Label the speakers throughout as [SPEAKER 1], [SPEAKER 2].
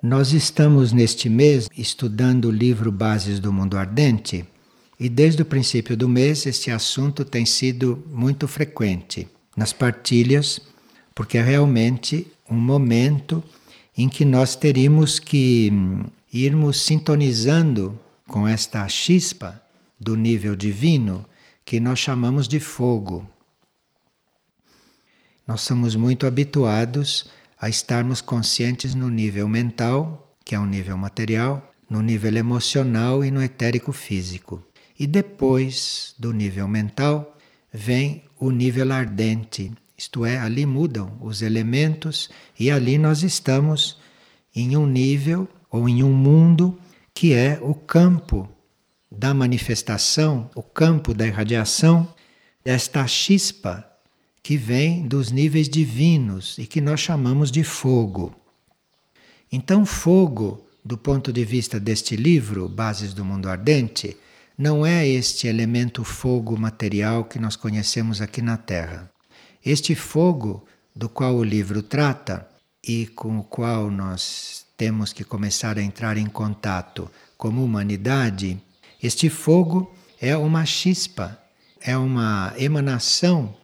[SPEAKER 1] Nós estamos neste mês estudando o livro Bases do Mundo Ardente e desde o princípio do mês este assunto tem sido muito frequente nas partilhas, porque é realmente um momento em que nós teríamos que hum, irmos sintonizando com esta chispa do nível divino que nós chamamos de fogo. Nós somos muito habituados a estarmos conscientes no nível mental, que é um nível material, no nível emocional e no etérico físico. E depois do nível mental vem o nível ardente, isto é, ali mudam os elementos e ali nós estamos em um nível ou em um mundo que é o campo da manifestação, o campo da irradiação desta chispa que vem dos níveis divinos e que nós chamamos de fogo. Então, fogo, do ponto de vista deste livro, Bases do Mundo Ardente, não é este elemento fogo material que nós conhecemos aqui na Terra. Este fogo do qual o livro trata e com o qual nós temos que começar a entrar em contato como humanidade, este fogo é uma chispa, é uma emanação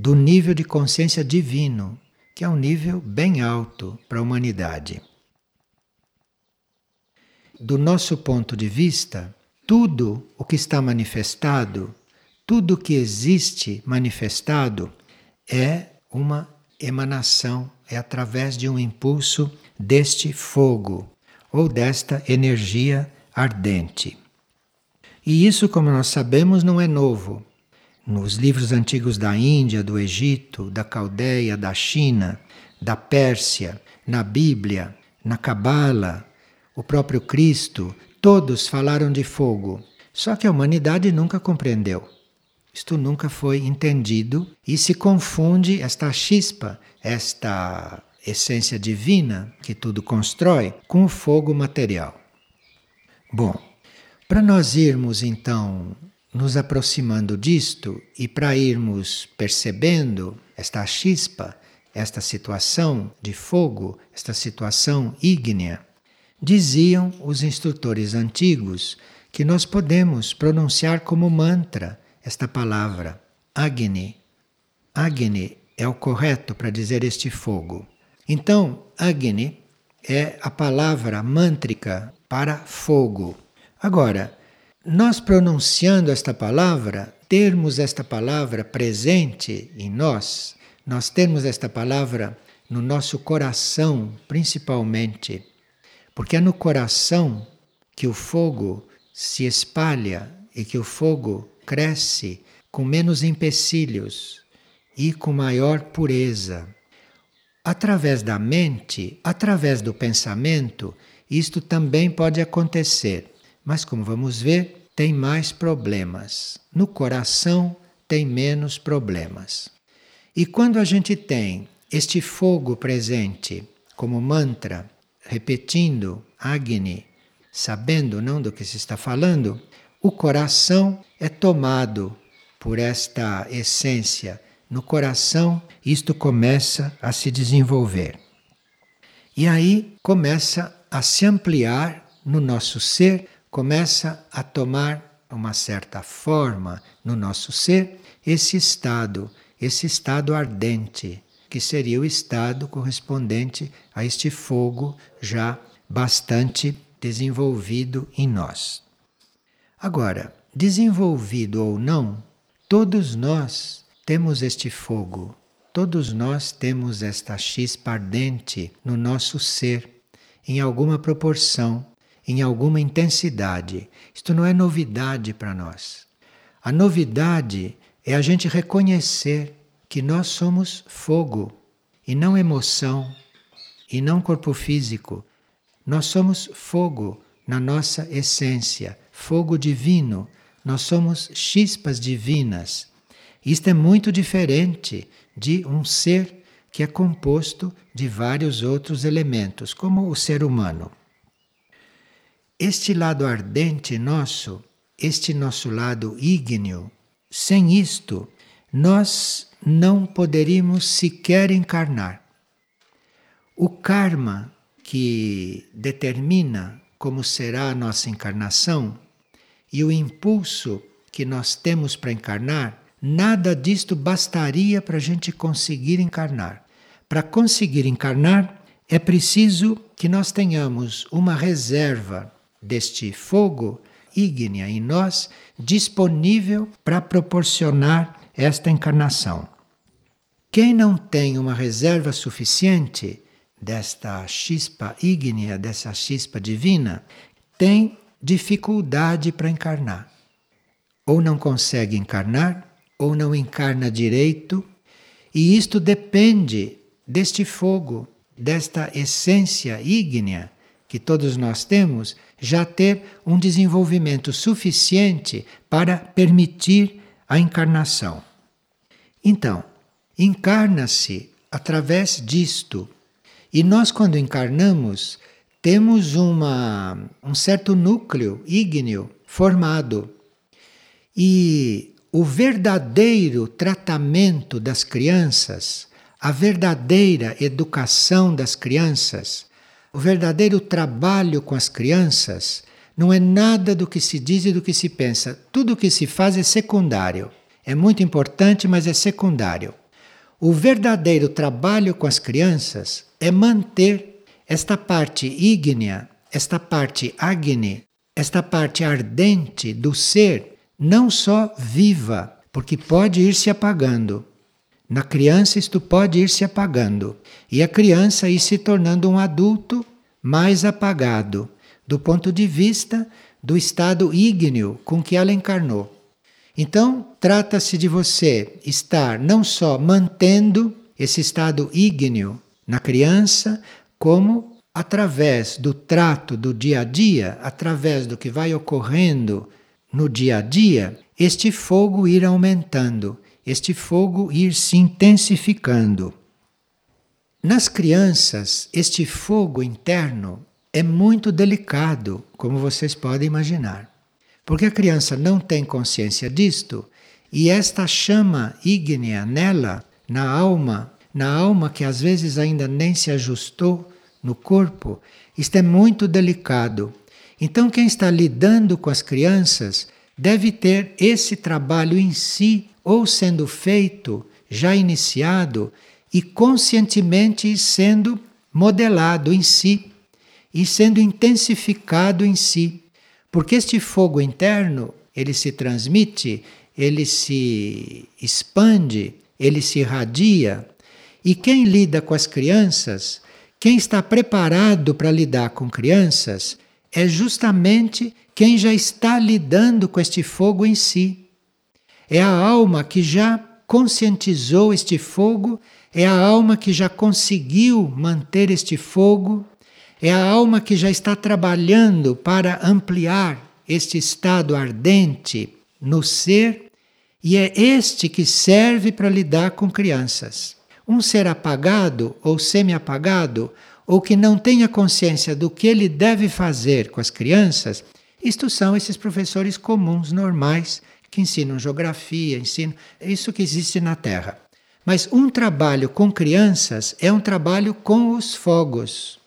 [SPEAKER 1] do nível de consciência divino, que é um nível bem alto para a humanidade. Do nosso ponto de vista, tudo o que está manifestado, tudo o que existe manifestado, é uma emanação, é através de um impulso deste fogo ou desta energia ardente. E isso, como nós sabemos, não é novo nos livros antigos da Índia, do Egito, da Caldeia, da China, da Pérsia, na Bíblia, na Cabala, o próprio Cristo, todos falaram de fogo. Só que a humanidade nunca compreendeu. Isto nunca foi entendido e se confunde esta chispa, esta essência divina que tudo constrói, com o fogo material. Bom, para nós irmos então nos aproximando disto e para irmos percebendo esta chispa, esta situação de fogo, esta situação ígnea, diziam os instrutores antigos que nós podemos pronunciar como mantra esta palavra, Agni. Agni é o correto para dizer este fogo. Então, Agni é a palavra mântrica para fogo. Agora, nós pronunciando esta palavra, termos esta palavra presente em nós, nós termos esta palavra no nosso coração, principalmente, porque é no coração que o fogo se espalha e que o fogo cresce com menos empecilhos e com maior pureza. Através da mente, através do pensamento, isto também pode acontecer. Mas como vamos ver, tem mais problemas. No coração tem menos problemas. E quando a gente tem este fogo presente como mantra, repetindo Agni, sabendo não do que se está falando, o coração é tomado por esta essência. No coração, isto começa a se desenvolver. E aí começa a se ampliar no nosso ser começa a tomar uma certa forma no nosso ser esse estado, esse estado ardente, que seria o estado correspondente a este fogo já bastante desenvolvido em nós. Agora, desenvolvido ou não, todos nós temos este fogo, todos nós temos esta chispa ardente no nosso ser, em alguma proporção em alguma intensidade. Isto não é novidade para nós. A novidade é a gente reconhecer que nós somos fogo e não emoção e não corpo físico. Nós somos fogo na nossa essência, fogo divino. Nós somos chispas divinas. Isto é muito diferente de um ser que é composto de vários outros elementos, como o ser humano. Este lado ardente nosso, este nosso lado ígneo, sem isto, nós não poderíamos sequer encarnar. O karma que determina como será a nossa encarnação e o impulso que nós temos para encarnar, nada disto bastaria para a gente conseguir encarnar. Para conseguir encarnar, é preciso que nós tenhamos uma reserva deste fogo ígnea em nós disponível para proporcionar esta encarnação. Quem não tem uma reserva suficiente desta chispa ígnea, dessa chispa divina, tem dificuldade para encarnar. Ou não consegue encarnar, ou não encarna direito, e isto depende deste fogo, desta essência ígnea que todos nós temos, já ter um desenvolvimento suficiente para permitir a encarnação. Então, encarna-se através disto. E nós, quando encarnamos, temos uma, um certo núcleo ígneo formado. E o verdadeiro tratamento das crianças, a verdadeira educação das crianças, o verdadeiro trabalho com as crianças, não é nada do que se diz e do que se pensa. Tudo o que se faz é secundário. É muito importante, mas é secundário. O verdadeiro trabalho com as crianças é manter esta parte ígnea, esta parte agni, esta parte ardente do ser, não só viva, porque pode ir se apagando. Na criança, isto pode ir se apagando, e a criança ir se tornando um adulto mais apagado, do ponto de vista do estado ígneo com que ela encarnou. Então, trata-se de você estar não só mantendo esse estado ígneo na criança, como através do trato do dia a dia, através do que vai ocorrendo no dia a dia, este fogo ir aumentando, este fogo ir se intensificando. Nas crianças, este fogo interno é muito delicado, como vocês podem imaginar. Porque a criança não tem consciência disto e esta chama ígnea nela, na alma, na alma que às vezes ainda nem se ajustou no corpo, isto é muito delicado. Então, quem está lidando com as crianças deve ter esse trabalho em si, ou sendo feito, já iniciado, e conscientemente sendo modelado em si, e sendo intensificado em si. Porque este fogo interno, ele se transmite, ele se expande, ele se irradia. E quem lida com as crianças, quem está preparado para lidar com crianças, é justamente quem já está lidando com este fogo em si. É a alma que já conscientizou este fogo, é a alma que já conseguiu manter este fogo é a alma que já está trabalhando para ampliar este estado ardente no ser e é este que serve para lidar com crianças. Um ser apagado ou semi-apagado ou que não tenha consciência do que ele deve fazer com as crianças, isto são esses professores comuns, normais, que ensinam geografia, ensinam isso que existe na Terra. Mas um trabalho com crianças é um trabalho com os fogos.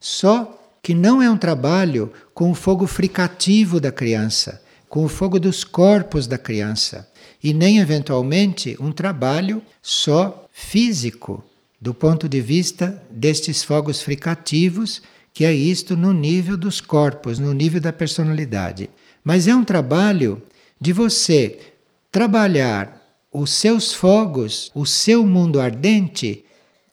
[SPEAKER 1] Só que não é um trabalho com o fogo fricativo da criança, com o fogo dos corpos da criança, e nem eventualmente um trabalho só físico, do ponto de vista destes fogos fricativos, que é isto no nível dos corpos, no nível da personalidade. Mas é um trabalho de você trabalhar os seus fogos, o seu mundo ardente,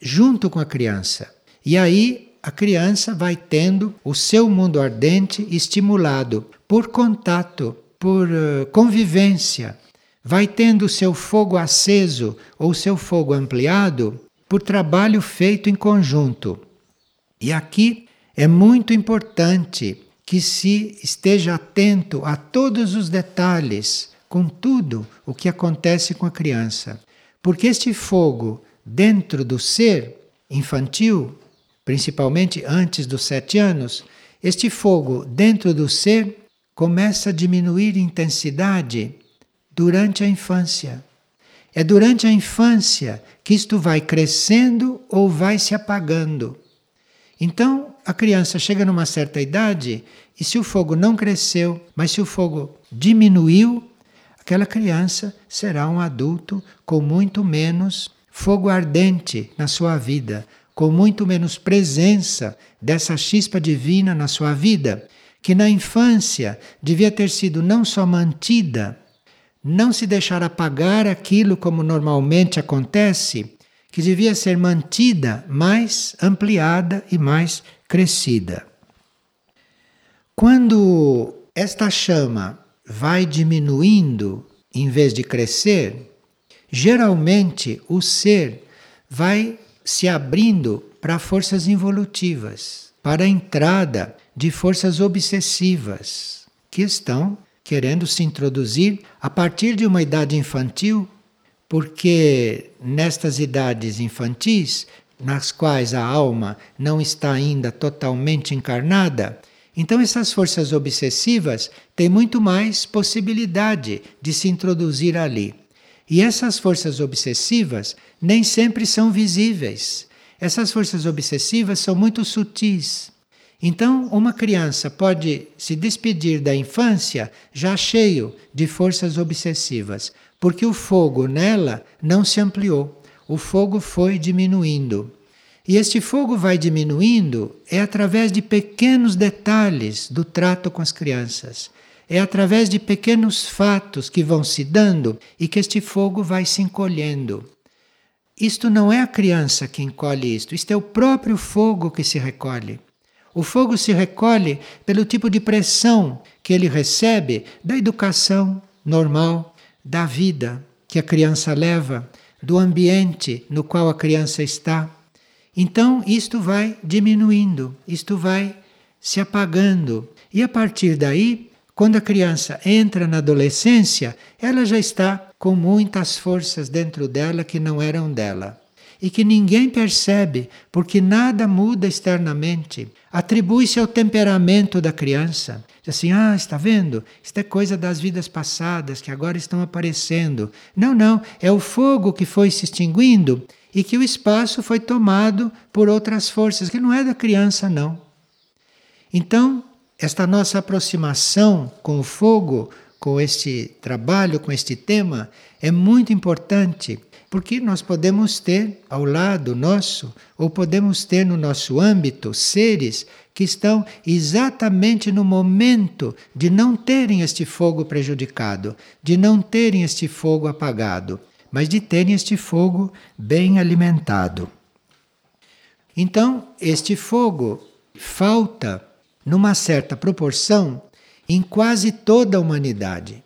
[SPEAKER 1] junto com a criança. E aí a criança vai tendo o seu mundo ardente estimulado por contato, por uh, convivência, vai tendo o seu fogo aceso ou seu fogo ampliado por trabalho feito em conjunto. E aqui é muito importante que se esteja atento a todos os detalhes, com tudo o que acontece com a criança. Porque este fogo dentro do ser infantil principalmente antes dos sete anos, este fogo dentro do ser começa a diminuir intensidade durante a infância. É durante a infância que isto vai crescendo ou vai se apagando. Então, a criança chega numa certa idade e se o fogo não cresceu, mas se o fogo diminuiu, aquela criança será um adulto com muito menos fogo ardente na sua vida, com muito menos presença dessa chispa divina na sua vida, que na infância devia ter sido não só mantida, não se deixar apagar aquilo como normalmente acontece, que devia ser mantida, mais ampliada e mais crescida. Quando esta chama vai diminuindo em vez de crescer, geralmente o ser vai se abrindo para forças involutivas, para a entrada de forças obsessivas que estão querendo se introduzir a partir de uma idade infantil, porque nestas idades infantis, nas quais a alma não está ainda totalmente encarnada, então essas forças obsessivas têm muito mais possibilidade de se introduzir ali. E essas forças obsessivas nem sempre são visíveis. Essas forças obsessivas são muito sutis. Então, uma criança pode se despedir da infância já cheio de forças obsessivas, porque o fogo nela não se ampliou, o fogo foi diminuindo. E este fogo vai diminuindo é através de pequenos detalhes do trato com as crianças. É através de pequenos fatos que vão se dando e que este fogo vai se encolhendo. Isto não é a criança que encolhe isto, isto é o próprio fogo que se recolhe. O fogo se recolhe pelo tipo de pressão que ele recebe da educação normal, da vida que a criança leva, do ambiente no qual a criança está. Então, isto vai diminuindo, isto vai se apagando. E a partir daí, quando a criança entra na adolescência, ela já está com muitas forças dentro dela que não eram dela e que ninguém percebe, porque nada muda externamente. Atribui-se ao temperamento da criança. Diz assim: ah, está vendo? Isto é coisa das vidas passadas que agora estão aparecendo. Não, não, é o fogo que foi se extinguindo e que o espaço foi tomado por outras forças, que não é da criança, não. Então, esta nossa aproximação com o fogo, com este trabalho, com este tema, é muito importante porque nós podemos ter ao lado nosso, ou podemos ter no nosso âmbito, seres que estão exatamente no momento de não terem este fogo prejudicado, de não terem este fogo apagado, mas de terem este fogo bem alimentado. Então, este fogo falta, numa certa proporção, em quase toda a humanidade.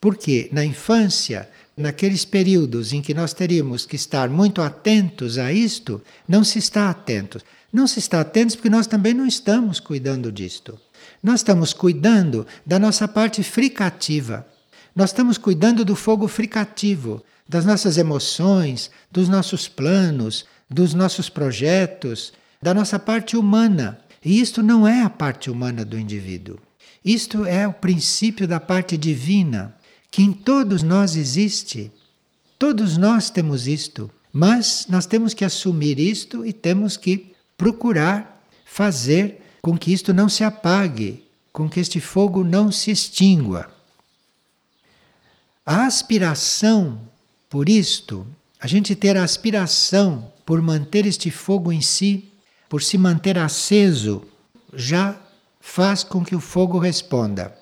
[SPEAKER 1] Porque na infância naqueles períodos em que nós teríamos que estar muito atentos a isto, não se está atentos. Não se está atentos porque nós também não estamos cuidando disto. Nós estamos cuidando da nossa parte fricativa. Nós estamos cuidando do fogo fricativo, das nossas emoções, dos nossos planos, dos nossos projetos, da nossa parte humana. E isto não é a parte humana do indivíduo. Isto é o princípio da parte divina que em todos nós existe. Todos nós temos isto, mas nós temos que assumir isto e temos que procurar fazer com que isto não se apague, com que este fogo não se extingua. A aspiração por isto, a gente ter a aspiração por manter este fogo em si, por se manter aceso, já faz com que o fogo responda.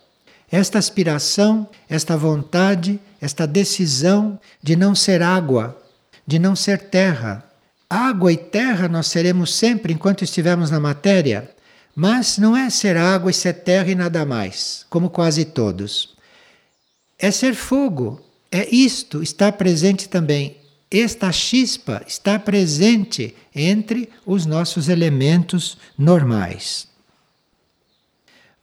[SPEAKER 1] Esta aspiração, esta vontade, esta decisão de não ser água, de não ser terra. Água e terra nós seremos sempre enquanto estivermos na matéria, mas não é ser água e ser terra e nada mais, como quase todos. É ser fogo. É isto, está presente também. Esta chispa está presente entre os nossos elementos normais.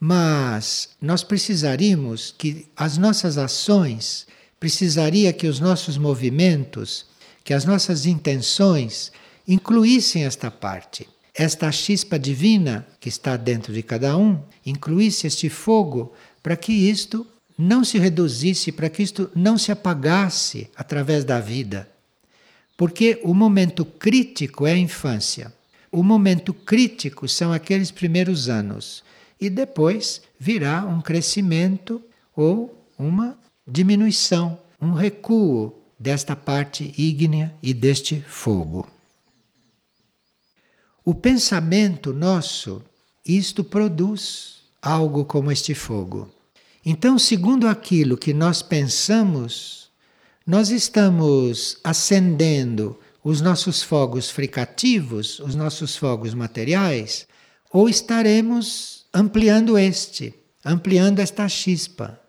[SPEAKER 1] Mas nós precisaríamos que as nossas ações, precisaria que os nossos movimentos, que as nossas intenções incluíssem esta parte. Esta chispa divina que está dentro de cada um, incluísse este fogo para que isto não se reduzisse, para que isto não se apagasse através da vida. Porque o momento crítico é a infância. o momento crítico são aqueles primeiros anos e depois virá um crescimento ou uma diminuição, um recuo desta parte ígnea e deste fogo. O pensamento nosso, isto produz algo como este fogo. Então, segundo aquilo que nós pensamos, nós estamos acendendo os nossos fogos fricativos, os nossos fogos materiais, ou estaremos ampliando este, ampliando esta chispa.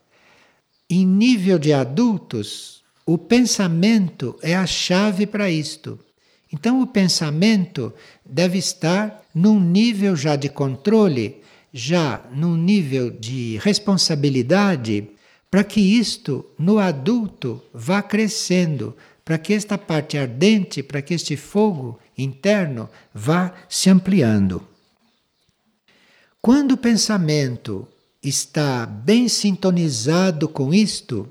[SPEAKER 1] Em nível de adultos, o pensamento é a chave para isto. Então, o pensamento deve estar num nível já de controle, já num nível de responsabilidade, para que isto no adulto vá crescendo, para que esta parte ardente, para que este fogo interno vá se ampliando. Quando o pensamento está bem sintonizado com isto,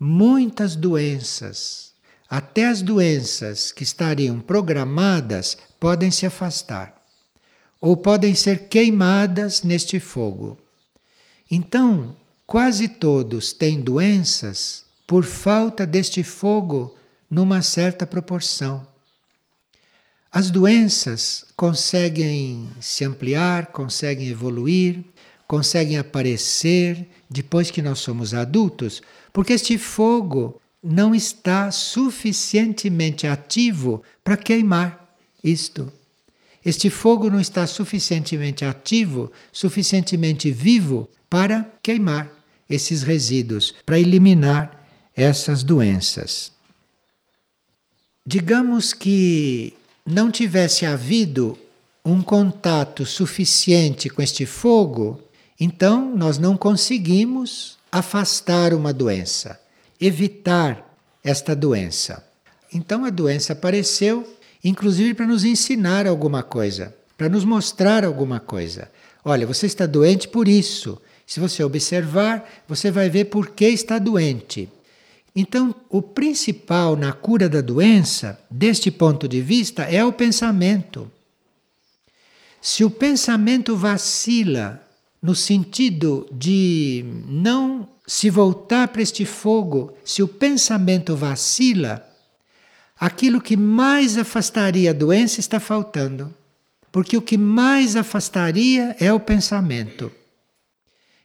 [SPEAKER 1] muitas doenças, até as doenças que estariam programadas, podem se afastar ou podem ser queimadas neste fogo. Então, quase todos têm doenças por falta deste fogo numa certa proporção. As doenças conseguem se ampliar, conseguem evoluir, conseguem aparecer depois que nós somos adultos, porque este fogo não está suficientemente ativo para queimar isto. Este fogo não está suficientemente ativo, suficientemente vivo para queimar esses resíduos, para eliminar essas doenças. Digamos que não tivesse havido um contato suficiente com este fogo, então nós não conseguimos afastar uma doença, evitar esta doença. Então a doença apareceu, inclusive para nos ensinar alguma coisa, para nos mostrar alguma coisa. Olha, você está doente por isso. Se você observar, você vai ver por que está doente. Então, o principal na cura da doença, deste ponto de vista, é o pensamento. Se o pensamento vacila no sentido de não se voltar para este fogo, se o pensamento vacila, aquilo que mais afastaria a doença está faltando. Porque o que mais afastaria é o pensamento.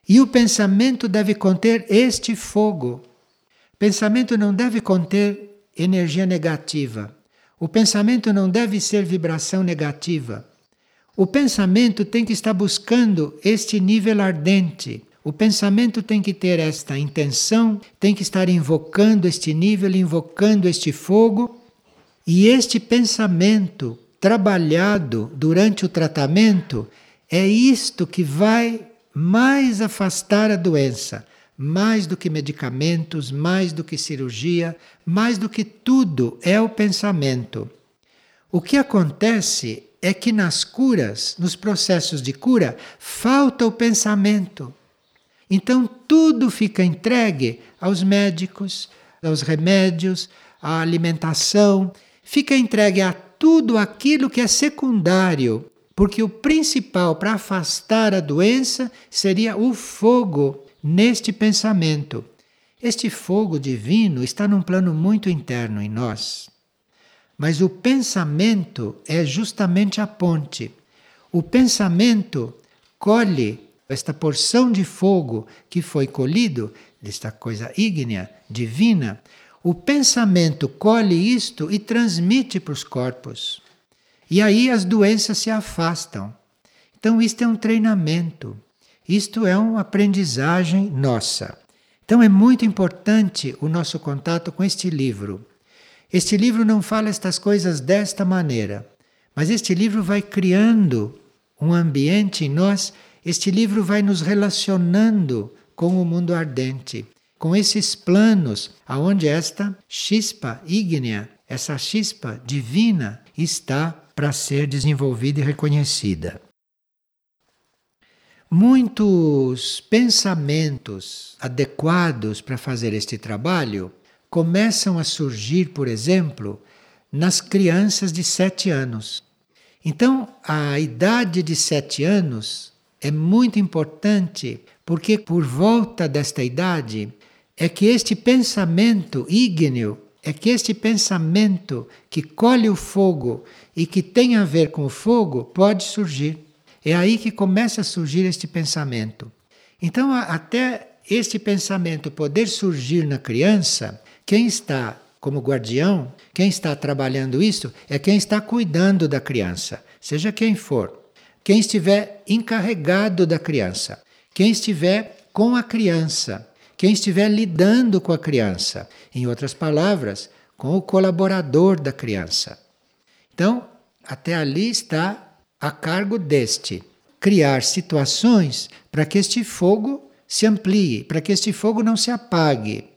[SPEAKER 1] E o pensamento deve conter este fogo. Pensamento não deve conter energia negativa. O pensamento não deve ser vibração negativa. O pensamento tem que estar buscando este nível ardente. O pensamento tem que ter esta intenção, tem que estar invocando este nível, invocando este fogo. E este pensamento trabalhado durante o tratamento é isto que vai mais afastar a doença mais do que medicamentos, mais do que cirurgia, mais do que tudo é o pensamento. O que acontece é que nas curas, nos processos de cura, falta o pensamento. Então tudo fica entregue aos médicos, aos remédios, à alimentação, fica entregue a tudo aquilo que é secundário, porque o principal para afastar a doença seria o fogo neste pensamento. Este fogo divino está num plano muito interno em nós. Mas o pensamento é justamente a ponte. O pensamento colhe esta porção de fogo que foi colhido, desta coisa ígnea, divina. O pensamento colhe isto e transmite para os corpos. E aí as doenças se afastam. Então, isto é um treinamento. Isto é uma aprendizagem nossa. Então é muito importante o nosso contato com este livro. Este livro não fala estas coisas desta maneira, mas este livro vai criando um ambiente em nós, este livro vai nos relacionando com o mundo ardente, com esses planos aonde esta chispa ígnea, essa chispa divina está para ser desenvolvida e reconhecida. Muitos pensamentos adequados para fazer este trabalho começam a surgir, por exemplo, nas crianças de sete anos. Então, a idade de sete anos é muito importante, porque por volta desta idade é que este pensamento ígneo, é que este pensamento que colhe o fogo e que tem a ver com o fogo pode surgir. É aí que começa a surgir este pensamento. Então, até este pensamento poder surgir na criança, quem está como guardião, quem está trabalhando isso é quem está cuidando da criança, seja quem for. Quem estiver encarregado da criança, quem estiver com a criança, quem estiver lidando com a criança, em outras palavras, com o colaborador da criança. Então, até ali está a cargo deste criar situações para que este fogo se amplie, para que este fogo não se apague.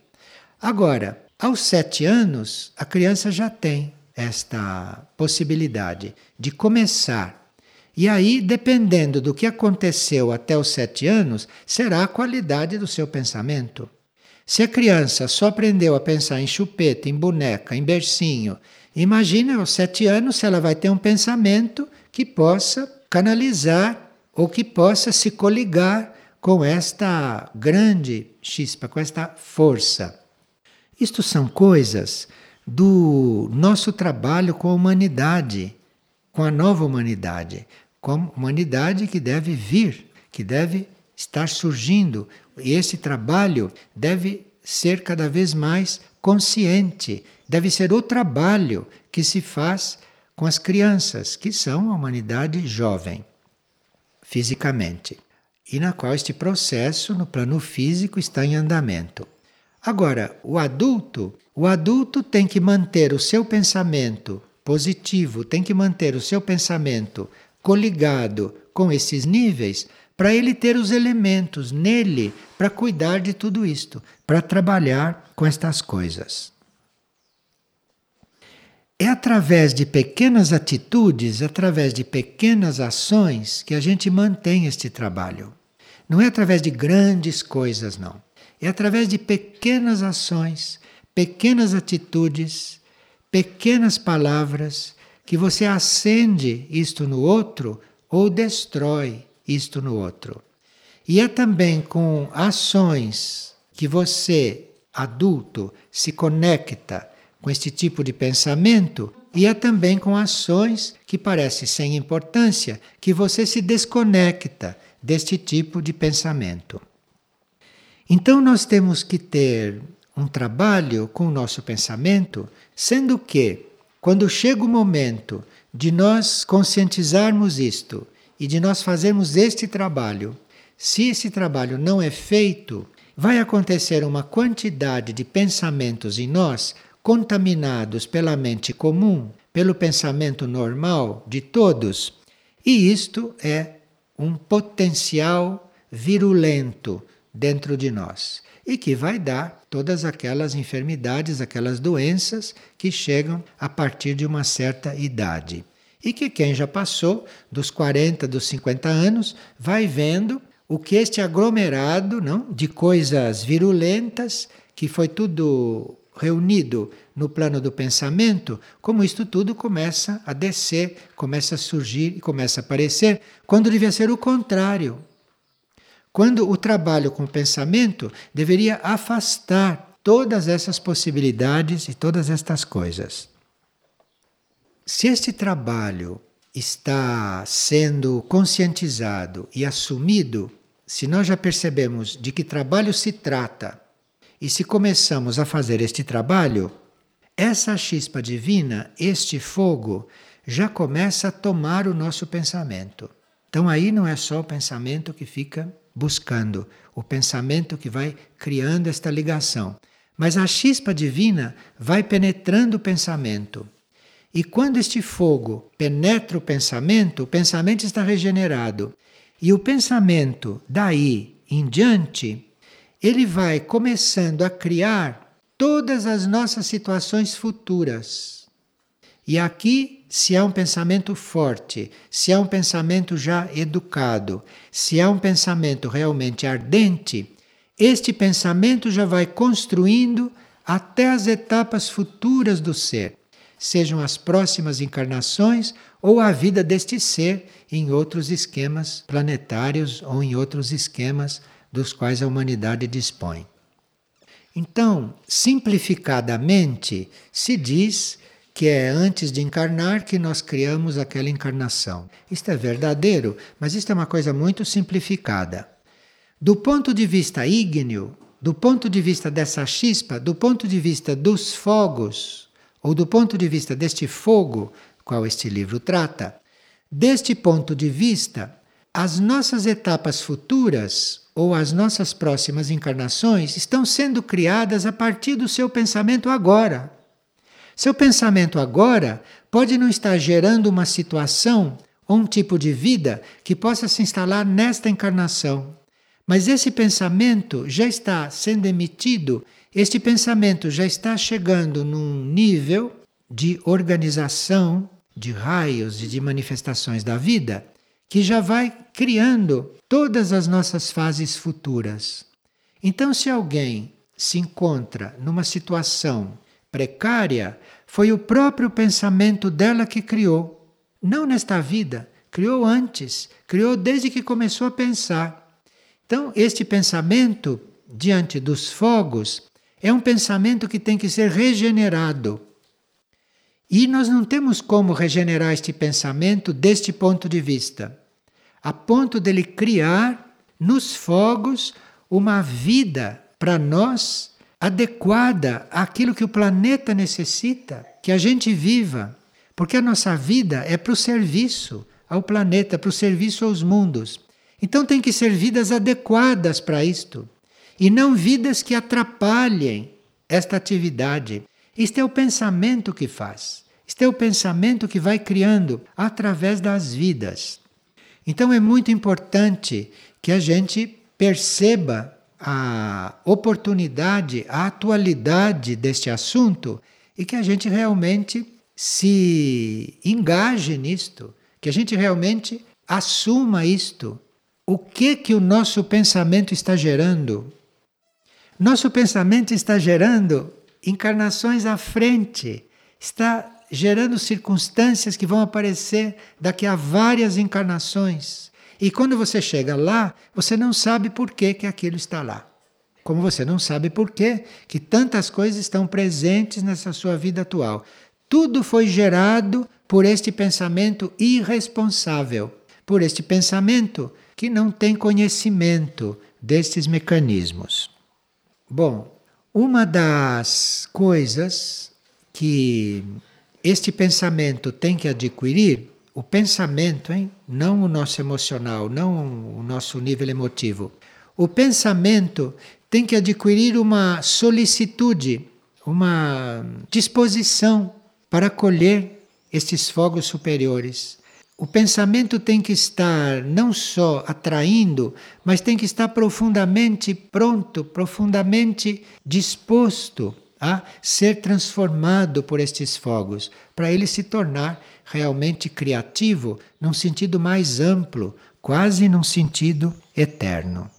[SPEAKER 1] Agora, aos sete anos, a criança já tem esta possibilidade de começar. E aí, dependendo do que aconteceu até os sete anos, será a qualidade do seu pensamento. Se a criança só aprendeu a pensar em chupeta, em boneca, em bercinho, imagine aos sete anos se ela vai ter um pensamento que possa canalizar ou que possa se coligar com esta grande chispa, com esta força. Isto são coisas do nosso trabalho com a humanidade, com a nova humanidade, com a humanidade que deve vir, que deve estar surgindo. E esse trabalho deve ser cada vez mais consciente, deve ser o trabalho que se faz com as crianças, que são a humanidade jovem, fisicamente, e na qual este processo no plano físico está em andamento. Agora, o adulto, o adulto tem que manter o seu pensamento positivo, tem que manter o seu pensamento coligado com esses níveis para ele ter os elementos nele para cuidar de tudo isto, para trabalhar com estas coisas. É através de pequenas atitudes, através de pequenas ações que a gente mantém este trabalho. Não é através de grandes coisas, não. É através de pequenas ações, pequenas atitudes, pequenas palavras que você acende isto no outro ou destrói isto no outro. E é também com ações que você, adulto, se conecta com este tipo de pensamento e é também com ações que parecem sem importância que você se desconecta deste tipo de pensamento. Então nós temos que ter um trabalho com o nosso pensamento, sendo que, quando chega o momento de nós conscientizarmos isto e de nós fazermos este trabalho, se esse trabalho não é feito, vai acontecer uma quantidade de pensamentos em nós contaminados pela mente comum, pelo pensamento normal de todos, e isto é um potencial virulento dentro de nós e que vai dar todas aquelas enfermidades, aquelas doenças que chegam a partir de uma certa idade. E que quem já passou dos 40, dos 50 anos, vai vendo o que este aglomerado não, de coisas virulentas, que foi tudo reunido no plano do pensamento, como isto tudo começa a descer, começa a surgir e começa a aparecer, quando devia ser o contrário. Quando o trabalho com o pensamento deveria afastar todas essas possibilidades e todas estas coisas. Se este trabalho está sendo conscientizado e assumido, se nós já percebemos de que trabalho se trata e se começamos a fazer este trabalho, essa chispa divina, este fogo, já começa a tomar o nosso pensamento. Então aí não é só o pensamento que fica buscando, o pensamento que vai criando esta ligação. Mas a chispa divina vai penetrando o pensamento. E quando este fogo penetra o pensamento, o pensamento está regenerado. E o pensamento, daí em diante, ele vai começando a criar todas as nossas situações futuras. E aqui se há um pensamento forte, se há um pensamento já educado, se há um pensamento realmente ardente, este pensamento já vai construindo até as etapas futuras do ser. sejam as próximas encarnações ou a vida deste ser em outros esquemas planetários ou em outros esquemas dos quais a humanidade dispõe. Então, simplificadamente, se diz que é antes de encarnar que nós criamos aquela encarnação. Isto é verdadeiro, mas isto é uma coisa muito simplificada. Do ponto de vista ígneo, do ponto de vista dessa chispa, do ponto de vista dos fogos, ou do ponto de vista deste fogo, qual este livro trata, deste ponto de vista, as nossas etapas futuras ou as nossas próximas encarnações estão sendo criadas a partir do seu pensamento agora. Seu pensamento agora pode não estar gerando uma situação ou um tipo de vida que possa se instalar nesta encarnação. Mas esse pensamento já está sendo emitido, este pensamento já está chegando num nível de organização de raios e de manifestações da vida que já vai criando todas as nossas fases futuras. Então, se alguém se encontra numa situação precária, foi o próprio pensamento dela que criou. Não nesta vida, criou antes, criou desde que começou a pensar. Então, este pensamento, diante dos fogos, é um pensamento que tem que ser regenerado. E nós não temos como regenerar este pensamento deste ponto de vista, a ponto dele criar nos fogos uma vida para nós adequada àquilo que o planeta necessita, que a gente viva. Porque a nossa vida é para o serviço ao planeta, para o serviço aos mundos. Então tem que ser vidas adequadas para isto. E não vidas que atrapalhem esta atividade. Isto é o pensamento que faz. Isto é o pensamento que vai criando através das vidas. Então é muito importante que a gente perceba a oportunidade, a atualidade deste assunto e que a gente realmente se engaje nisto, que a gente realmente assuma isto. O que que o nosso pensamento está gerando? Nosso pensamento está gerando encarnações à frente, está gerando circunstâncias que vão aparecer daqui a várias encarnações. E quando você chega lá, você não sabe por que, que aquilo está lá. Como você não sabe por que, que tantas coisas estão presentes nessa sua vida atual. Tudo foi gerado por este pensamento irresponsável, por este pensamento que não tem conhecimento destes mecanismos. Bom, uma das coisas que este pensamento tem que adquirir, o pensamento, hein? não o nosso emocional, não o nosso nível emotivo. O pensamento tem que adquirir uma solicitude, uma disposição para acolher estes fogos superiores. O pensamento tem que estar não só atraindo, mas tem que estar profundamente pronto, profundamente disposto a ser transformado por estes fogos, para ele se tornar realmente criativo num sentido mais amplo, quase num sentido eterno.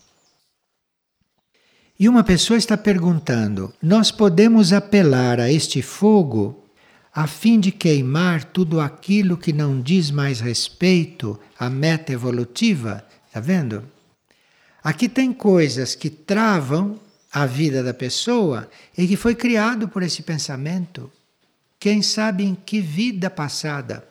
[SPEAKER 1] E uma pessoa está perguntando: nós podemos apelar a este fogo a fim de queimar tudo aquilo que não diz mais respeito à meta evolutiva. Está vendo? Aqui tem coisas que travam a vida da pessoa e que foi criado por esse pensamento. Quem sabe em que vida passada.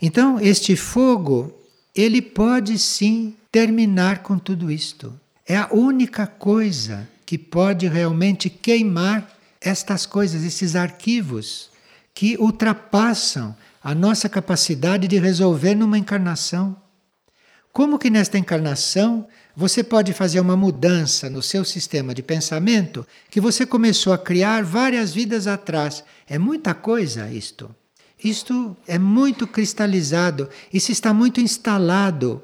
[SPEAKER 1] Então, este fogo, ele pode sim terminar com tudo isto. É a única coisa que pode realmente queimar estas coisas, esses arquivos que ultrapassam a nossa capacidade de resolver numa encarnação. Como que nesta encarnação você pode fazer uma mudança no seu sistema de pensamento que você começou a criar várias vidas atrás? É muita coisa isto. Isto é muito cristalizado, isso está muito instalado.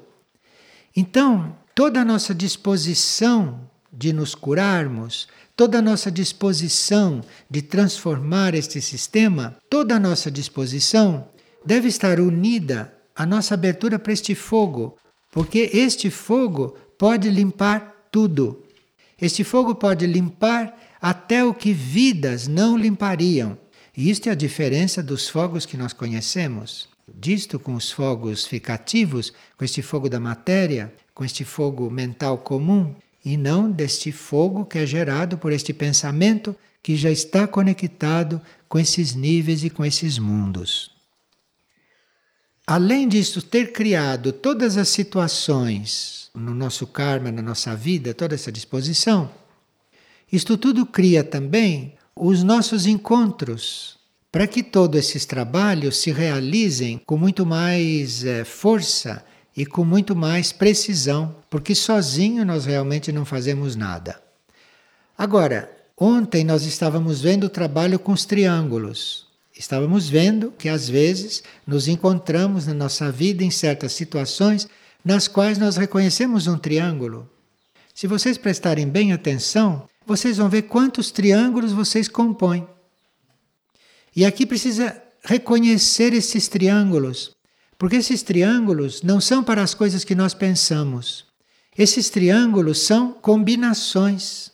[SPEAKER 1] Então, toda a nossa disposição de nos curarmos, toda a nossa disposição de transformar este sistema, toda a nossa disposição deve estar unida à nossa abertura para este fogo, porque este fogo pode limpar tudo. Este fogo pode limpar até o que vidas não limpariam. E isto é a diferença dos fogos que nós conhecemos. Disto com os fogos ficativos, com este fogo da matéria, com este fogo mental comum, e não deste fogo que é gerado por este pensamento que já está conectado com esses níveis e com esses mundos. Além disso, ter criado todas as situações no nosso karma, na nossa vida, toda essa disposição, isto tudo cria também os nossos encontros, para que todos esses trabalhos se realizem com muito mais é, força e com muito mais precisão, porque sozinho nós realmente não fazemos nada. Agora, ontem nós estávamos vendo o trabalho com os triângulos. Estávamos vendo que às vezes nos encontramos na nossa vida em certas situações nas quais nós reconhecemos um triângulo. Se vocês prestarem bem atenção, vocês vão ver quantos triângulos vocês compõem. E aqui precisa reconhecer esses triângulos, porque esses triângulos não são para as coisas que nós pensamos. Esses triângulos são combinações,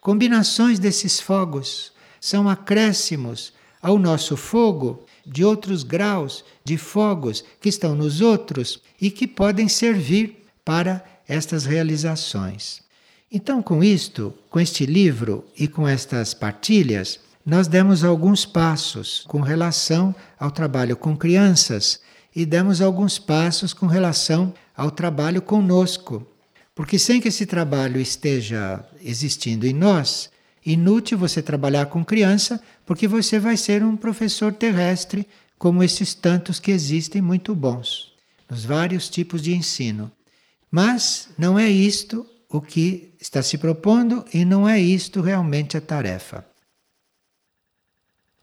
[SPEAKER 1] combinações desses fogos, são acréscimos ao nosso fogo de outros graus de fogos que estão nos outros e que podem servir para estas realizações. Então, com isto, com este livro e com estas partilhas, nós demos alguns passos com relação ao trabalho com crianças e demos alguns passos com relação ao trabalho conosco. Porque sem que esse trabalho esteja existindo em nós, inútil você trabalhar com criança, porque você vai ser um professor terrestre, como esses tantos que existem muito bons, nos vários tipos de ensino. Mas não é isto o que está se propondo e não é isto realmente a tarefa.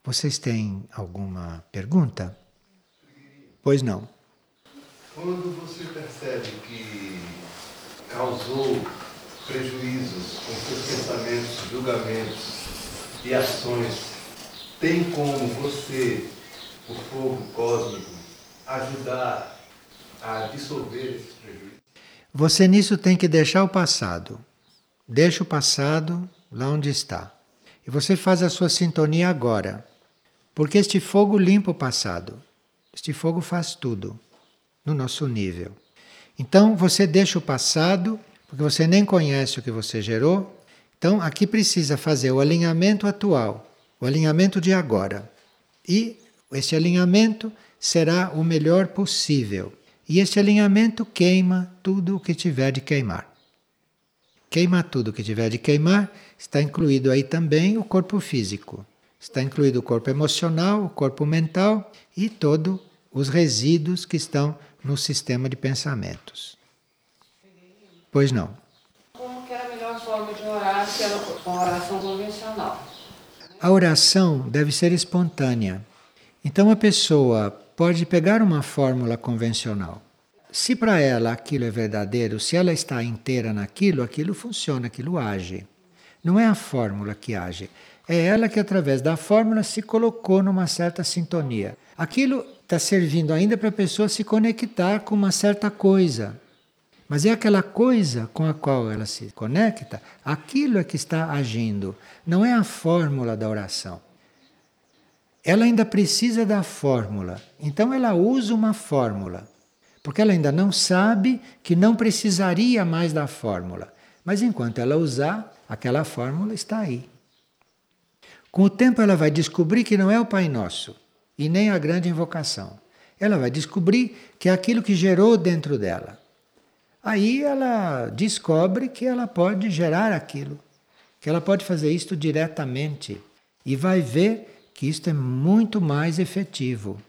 [SPEAKER 1] Vocês têm alguma pergunta? Pois não.
[SPEAKER 2] Quando você percebe que causou prejuízos com seus pensamentos, julgamentos e ações, tem como você, o fogo cósmico, ajudar a dissolver esses prejuízos?
[SPEAKER 1] Você nisso tem que deixar o passado. Deixa o passado lá onde está. E você faz a sua sintonia agora. Porque este fogo limpa o passado. Este fogo faz tudo no nosso nível. Então você deixa o passado, porque você nem conhece o que você gerou. Então aqui precisa fazer o alinhamento atual, o alinhamento de agora. E esse alinhamento será o melhor possível. E este alinhamento queima tudo o que tiver de queimar. Queima tudo o que tiver de queimar, está incluído aí também o corpo físico. Está incluído o corpo emocional, o corpo mental e todos os resíduos que estão no sistema de pensamentos. Pois não.
[SPEAKER 3] Como que é a melhor forma de orar se ela com oração convencional?
[SPEAKER 1] A oração deve ser espontânea. Então a pessoa pode pegar uma fórmula convencional. Se para ela aquilo é verdadeiro, se ela está inteira naquilo, aquilo funciona, aquilo age. Não é a fórmula que age, é ela que, através da fórmula, se colocou numa certa sintonia. Aquilo está servindo ainda para a pessoa se conectar com uma certa coisa. Mas é aquela coisa com a qual ela se conecta, aquilo é que está agindo, não é a fórmula da oração. Ela ainda precisa da fórmula, então ela usa uma fórmula, porque ela ainda não sabe que não precisaria mais da fórmula. Mas enquanto ela usar, aquela fórmula está aí. Com o tempo ela vai descobrir que não é o Pai Nosso e nem a grande invocação. Ela vai descobrir que é aquilo que gerou dentro dela. Aí ela descobre que ela pode gerar aquilo, que ela pode fazer isto diretamente e vai ver que isto é muito mais efetivo.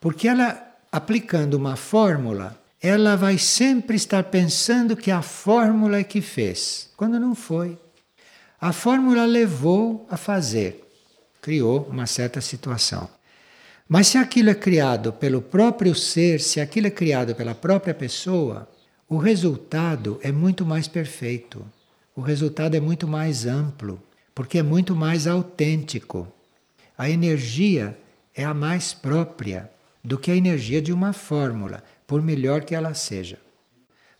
[SPEAKER 1] Porque ela, aplicando uma fórmula, ela vai sempre estar pensando que a fórmula é que fez, quando não foi. A fórmula levou a fazer, criou uma certa situação. Mas se aquilo é criado pelo próprio ser, se aquilo é criado pela própria pessoa, o resultado é muito mais perfeito. O resultado é muito mais amplo, porque é muito mais autêntico. A energia é a mais própria do que a energia de uma fórmula, por melhor que ela seja.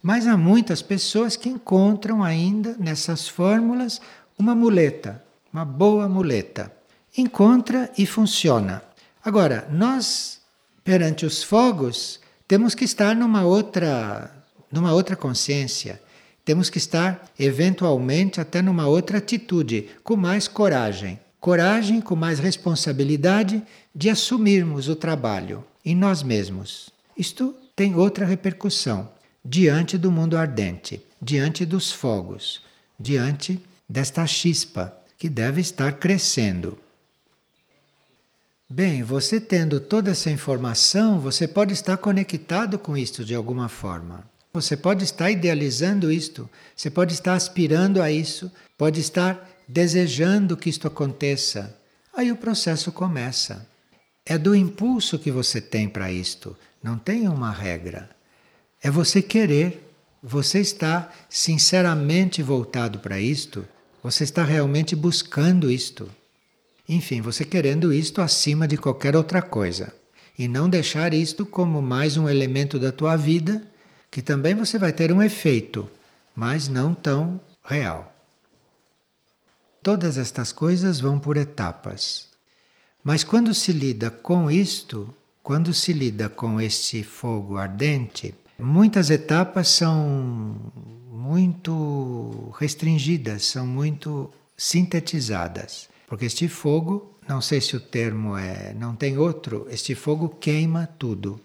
[SPEAKER 1] Mas há muitas pessoas que encontram ainda nessas fórmulas uma muleta, uma boa muleta. encontra e funciona. Agora, nós, perante os fogos, temos que estar numa outra, numa outra consciência. Temos que estar, eventualmente, até numa outra atitude, com mais coragem. Coragem, com mais responsabilidade de assumirmos o trabalho em nós mesmos. Isto tem outra repercussão diante do mundo ardente, diante dos fogos, diante desta chispa que deve estar crescendo. Bem, você tendo toda essa informação, você pode estar conectado com isto de alguma forma. Você pode estar idealizando isto, você pode estar aspirando a isso, pode estar desejando que isto aconteça. Aí o processo começa. É do impulso que você tem para isto, não tem uma regra. É você querer, você está sinceramente voltado para isto, você está realmente buscando isto. Enfim, você querendo isto acima de qualquer outra coisa. E não deixar isto como mais um elemento da tua vida, que também você vai ter um efeito, mas não tão real. Todas estas coisas vão por etapas. Mas quando se lida com isto, quando se lida com este fogo ardente, muitas etapas são muito restringidas, são muito sintetizadas. Porque este fogo, não sei se o termo é, não tem outro, este fogo queima tudo.